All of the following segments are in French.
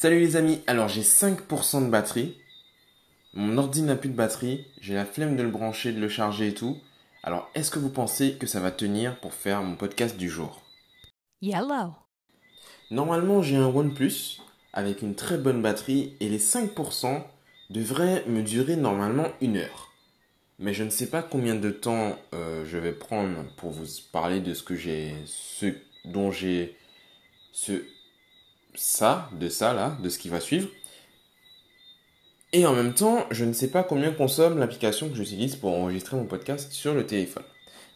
Salut les amis, alors j'ai 5% de batterie. Mon ordi n'a plus de batterie, j'ai la flemme de le brancher, de le charger et tout. Alors est-ce que vous pensez que ça va tenir pour faire mon podcast du jour? Yellow. Normalement j'ai un OnePlus avec une très bonne batterie et les 5% devraient me durer normalement une heure. Mais je ne sais pas combien de temps euh, je vais prendre pour vous parler de ce que j'ai, ce dont j'ai, ce, ça, de ça là, de ce qui va suivre. Et en même temps, je ne sais pas combien consomme l'application que j'utilise pour enregistrer mon podcast sur le téléphone.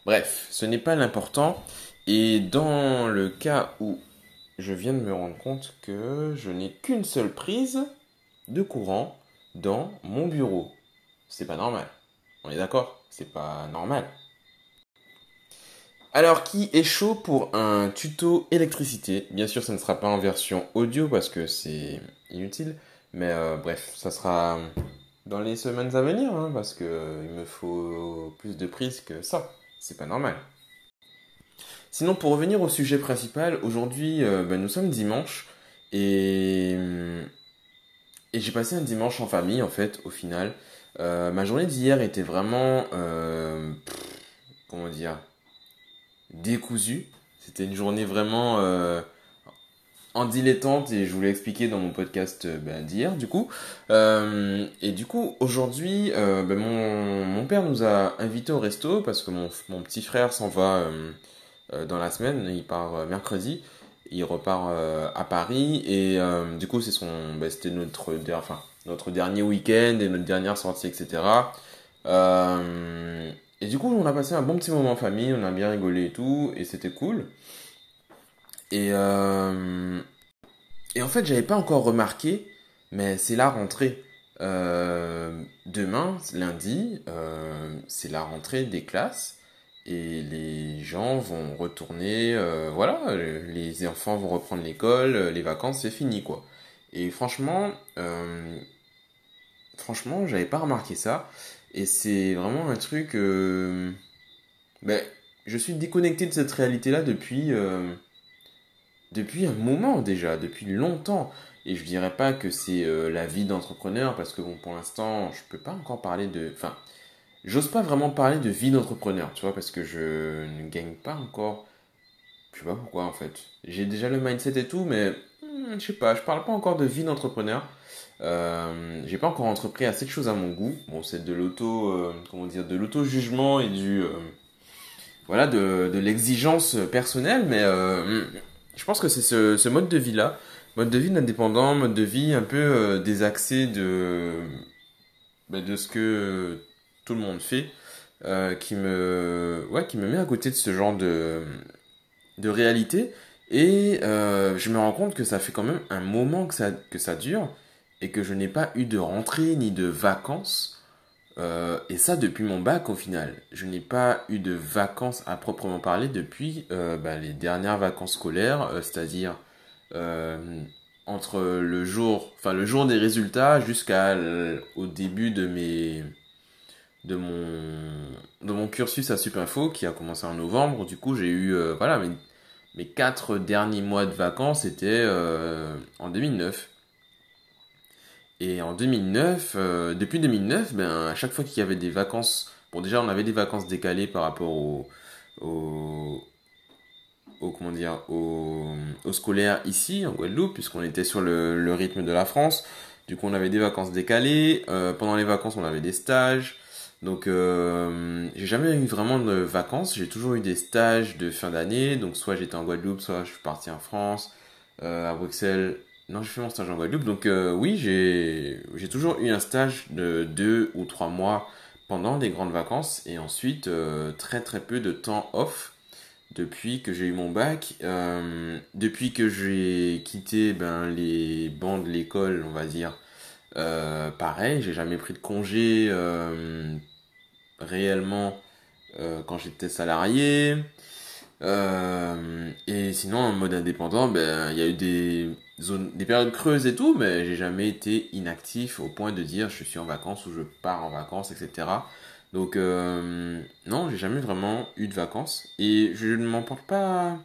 Bref, ce n'est pas l'important. Et dans le cas où je viens de me rendre compte que je n'ai qu'une seule prise de courant dans mon bureau. C'est pas normal. On est d'accord C'est pas normal. Alors, qui est chaud pour un tuto électricité? Bien sûr, ça ne sera pas en version audio parce que c'est inutile. Mais euh, bref, ça sera dans les semaines à venir hein, parce que euh, il me faut plus de prise que ça. C'est pas normal. Sinon, pour revenir au sujet principal, aujourd'hui, euh, ben, nous sommes dimanche et, et j'ai passé un dimanche en famille en fait, au final. ma journée d'hier était vraiment, comment dire, décousu. C'était une journée vraiment euh, en dilettante et je vous l'ai expliqué dans mon podcast euh, ben, d'hier du coup. Euh, et du coup aujourd'hui ben, mon, mon, père nous a invités au resto parce que mon, petit frère s'en va dans la semaine, il part mercredi. Il repart à Paris et du coup c'est son, ben, c'était notre, enfin, notre dernier week-end et notre dernière sortie etc. Euh, et du coup, on a passé un bon petit moment en famille, on a bien rigolé et tout, et c'était cool. Et, euh, et en fait, j'avais pas encore remarqué, mais c'est la rentrée. Euh, demain, lundi, euh, c'est la rentrée des classes et les gens vont retourner, voilà, les enfants vont reprendre l'école, les vacances, c'est fini quoi. Et franchement, franchement, j'avais pas remarqué ça. Et c'est vraiment un truc. Euh, ben, je suis déconnecté de cette réalité-là depuis. Euh, depuis un moment déjà, depuis longtemps. Et je dirais pas que c'est euh, la vie d'entrepreneur, parce que pour l'instant, je peux pas encore parler de. Enfin, j'ose pas vraiment parler de vie d'entrepreneur, tu vois, parce que je ne gagne pas encore. Je sais pas pourquoi en fait. J'ai déjà le mindset et tout, mais hmm, je sais pas, je parle pas encore de vie d'entrepreneur. Euh, j'ai pas encore entrepris assez de choses à mon goût. Bon, c'est de l'auto, euh, comment dire, de l'auto jugement et du, euh, voilà, de, de l'exigence personnelle. Mais je pense que c'est ce, mode de vie là, mode de vie indépendant, mode de vie un peu désaxé de, bah, de ce que tout le monde fait, qui me, ouais, qui me met à côté de ce genre de, de réalité. Et je me rends compte que ça fait quand même un moment que ça, que ça dure et que je n'ai pas eu de rentrée ni de vacances. Euh, et ça depuis mon bac au final. Je n'ai pas eu de vacances à proprement parler depuis euh, bah, les dernières vacances scolaires, euh, c'est-à-dire entre le jour, enfin le jour des résultats jusqu'au début de mes de mon de mon cursus à Supinfo qui a commencé en novembre. Du coup, j'ai eu voilà mes, mes quatre derniers mois de vacances étaient en 2009. Et en 2009, euh, depuis 2009, ben, à chaque fois qu'il y avait des vacances, bon déjà on avait des vacances décalées par rapport au, au, comment dire, au, au, scolaire ici en Guadeloupe, puisqu'on était sur le, le, rythme de la France. Du coup on avait des vacances décalées. Euh, pendant les vacances on avait des stages. Donc euh, j'ai jamais eu vraiment de vacances. J'ai toujours eu des stages de fin d'année. Donc soit j'étais en Guadeloupe, soit je suis parti en France, euh, à Bruxelles non, j'ai fait mon stage en Guadeloupe. Donc euh, oui, j'ai toujours eu un stage de deux ou trois mois pendant des grandes vacances et ensuite euh, très très peu de temps off depuis que j'ai eu mon bac. Euh, depuis que j'ai quitté ben, les bancs de l'école, on va dire, pareil, j'ai jamais pris de congé réellement quand j'étais salarié. Euh, et sinon, en mode indépendant, ben, il y a eu des zones, des périodes creuses et tout, mais j'ai jamais été inactif au point de dire je suis en vacances ou je pars en vacances, etc. Donc, euh, non, j'ai jamais vraiment eu de vacances et je ne m'en porte pas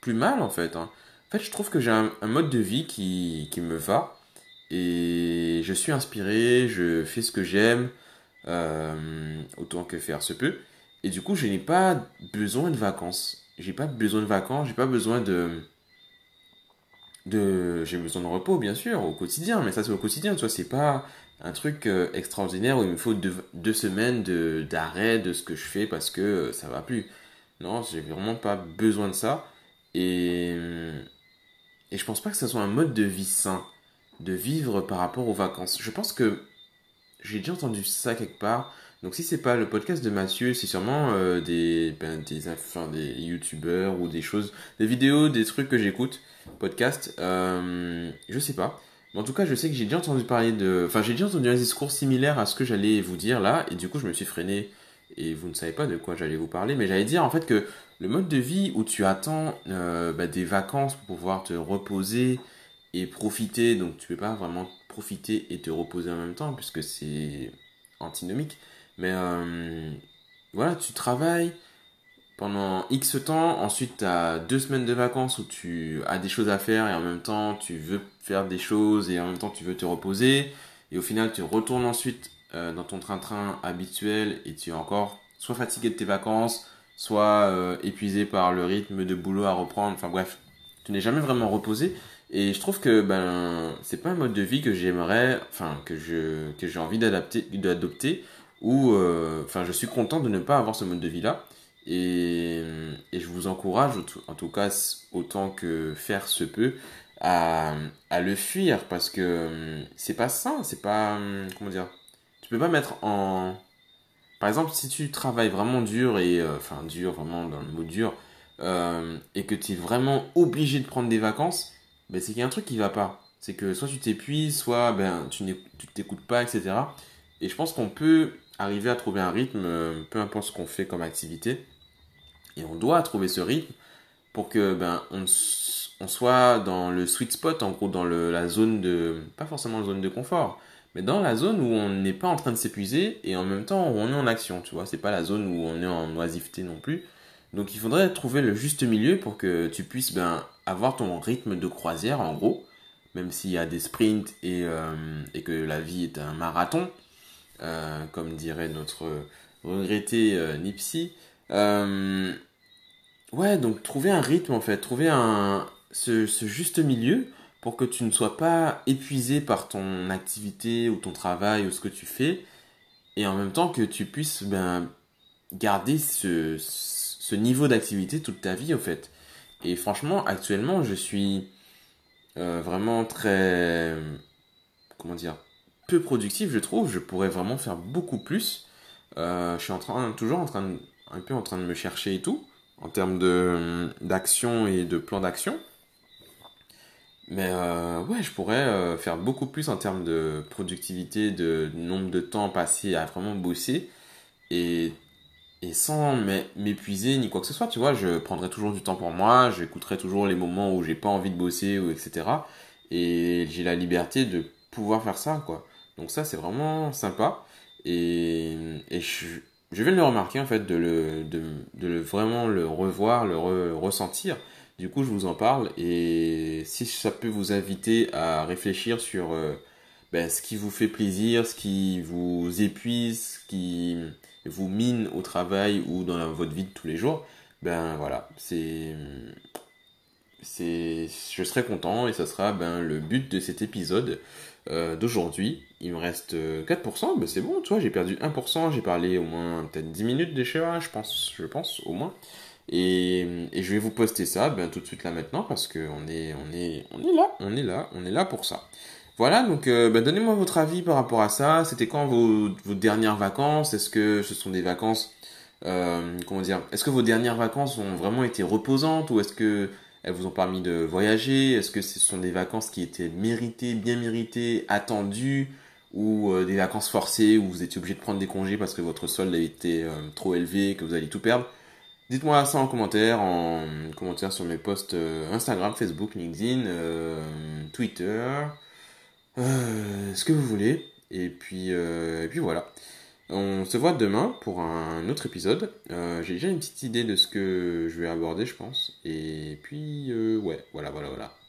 plus mal en fait. Hein. En fait, je trouve que j'ai un, mode de vie qui, qui me va. Et je suis inspiré, je fais ce que j'aime, euh, autant que faire se peut. Et du coup, je n'ai pas besoin de vacances. J'ai pas besoin de vacances, j'ai pas besoin de. de j'ai besoin de repos, bien sûr, au quotidien, mais ça, c'est au quotidien, tu vois, c'est pas un truc euh, extraordinaire où il me faut deux, deux semaines d'arrêt de, ce que je fais parce que ça va plus. Non, j'ai vraiment pas besoin de ça. Et, et je pense pas que ce soit un mode de vie sain, de vivre par rapport aux vacances. Je pense que j'ai déjà entendu ça quelque part. Donc si c'est pas le podcast de Mathieu, c'est sûrement euh, des, ben, des, enfin, des youtubeurs ou des choses, des vidéos, des trucs que j'écoute, podcast, euh, je sais pas. Mais en tout cas, je sais que j'ai déjà entendu parler de, enfin j'ai déjà entendu un discours similaire à ce que j'allais vous dire là, et du coup je me suis freiné et vous ne savez pas de quoi j'allais vous parler, mais j'allais dire en fait que le mode de vie où tu attends euh, bah, des vacances pour pouvoir te reposer et profiter, donc tu peux pas vraiment profiter et te reposer en même temps puisque c'est antinomique. Mais euh, voilà, tu travailles pendant X temps, ensuite tu as deux semaines de vacances où tu as des choses à faire et en même temps tu veux faire des choses et en même temps tu veux te reposer. Et au final, tu retournes ensuite euh, dans ton train-train habituel et tu es encore soit fatigué de tes vacances, soit euh, épuisé par le rythme de boulot à reprendre. Enfin bref, tu n'es jamais vraiment reposé. Et je trouve que ben c'est pas un mode de vie que j'aimerais, enfin que je j'ai envie d'adopter ou euh, enfin je suis content de ne pas avoir ce mode de vie là et, et je vous encourage en tout cas autant que faire se peut à, à le fuir parce que c'est pas sain c'est pas comment dire tu peux pas mettre en par exemple si tu travailles vraiment dur et euh, enfin dur vraiment dans le mot dur euh, et que tu es vraiment obligé de prendre des vacances ben c'est qu'il y a un truc qui va pas. C'est que soit tu t'épuises soit ben tu t'écoutes pas etc et je pense qu'on peut arriver à trouver un rythme, euh, peu importe ce qu'on fait comme activité. Et on doit trouver ce rythme pour que ben on, soit dans le sweet spot, en gros dans le, la zone de, pas forcément la zone de confort, mais dans la zone où on n'est pas en train de s'épuiser et en même temps où on est en action, tu vois. C'est pas la zone où on est en oisiveté non plus. Donc il faudrait trouver le juste milieu pour que tu puisses ben, avoir ton rythme de croisière en gros, même s'il y a des sprints et, euh, et que la vie est un marathon. Euh, comme dirait notre regretté euh, Nipsey. Euh, ouais, donc trouver un rythme en fait, trouver un, ce, juste milieu pour que tu ne sois pas épuisé par ton activité ou ton travail ou ce que tu fais, et en même temps que tu puisses ben, garder ce, ce niveau d'activité toute ta vie en fait. Et franchement, actuellement, je suis vraiment très... Comment dire peu productif, je trouve. Je pourrais vraiment faire beaucoup plus. Euh, je suis en train, toujours en train un peu en train de me chercher et tout, en termes d'action et de plan d'action. Mais euh, ouais, je pourrais euh, faire beaucoup plus en termes de productivité, de nombre de temps passé à vraiment bosser. Et, et sans m'épuiser ni quoi que ce soit, tu vois, je prendrai toujours du temps pour moi, j'écouterai toujours les moments où j'ai pas envie de bosser, ou etc. Et j'ai la liberté de pouvoir faire ça, quoi. Donc ça, c'est vraiment sympa. Et, je, je, vais le remarquer, en fait, de, le, de, de vraiment le revoir, le ressentir. Du coup, je vous en parle. Et si ça peut vous inviter à réfléchir sur euh, ben, ce qui vous fait plaisir, ce qui vous épuise, ce qui vous mine au travail ou dans votre vie de tous les jours, ben voilà, c'est c'est je serai content et ça sera ben le but de cet épisode euh, d'aujourd'hui. Il me reste 4%, euh, ben c'est bon, tu vois, j'ai perdu 1%, j'ai parlé au moins peut-être 10 minutes déjà, je pense, je pense, au moins. Et, je vais vous poster ça ben, tout de suite là maintenant parce qu'on est, on est, là, on est là, on est là pour ça. Voilà, donc euh, ben, donnez-moi votre avis par rapport à ça. C'était quand vos, dernières vacances? Est-ce que ce sont des vacances, comment dire, est-ce que vos dernières vacances ont vraiment été reposantes ou est-ce que elles vous ont permis de voyager Est-ce que ce sont des vacances qui étaient méritées, bien méritées, attendues ou euh, des vacances forcées où vous étiez obligé de prendre des congés parce que votre solde a été euh, trop élevé, que vous allez tout perdre? Dites-moi ça en commentaire, en commentaire sur mes posts euh, Instagram, Facebook, LinkedIn, Twitter, ce que vous voulez. Et puis, et puis voilà. On se voit demain pour un autre épisode. Euh, J'ai déjà une petite idée de ce que je vais aborder, je pense. Et puis, euh, ouais, voilà, voilà, voilà.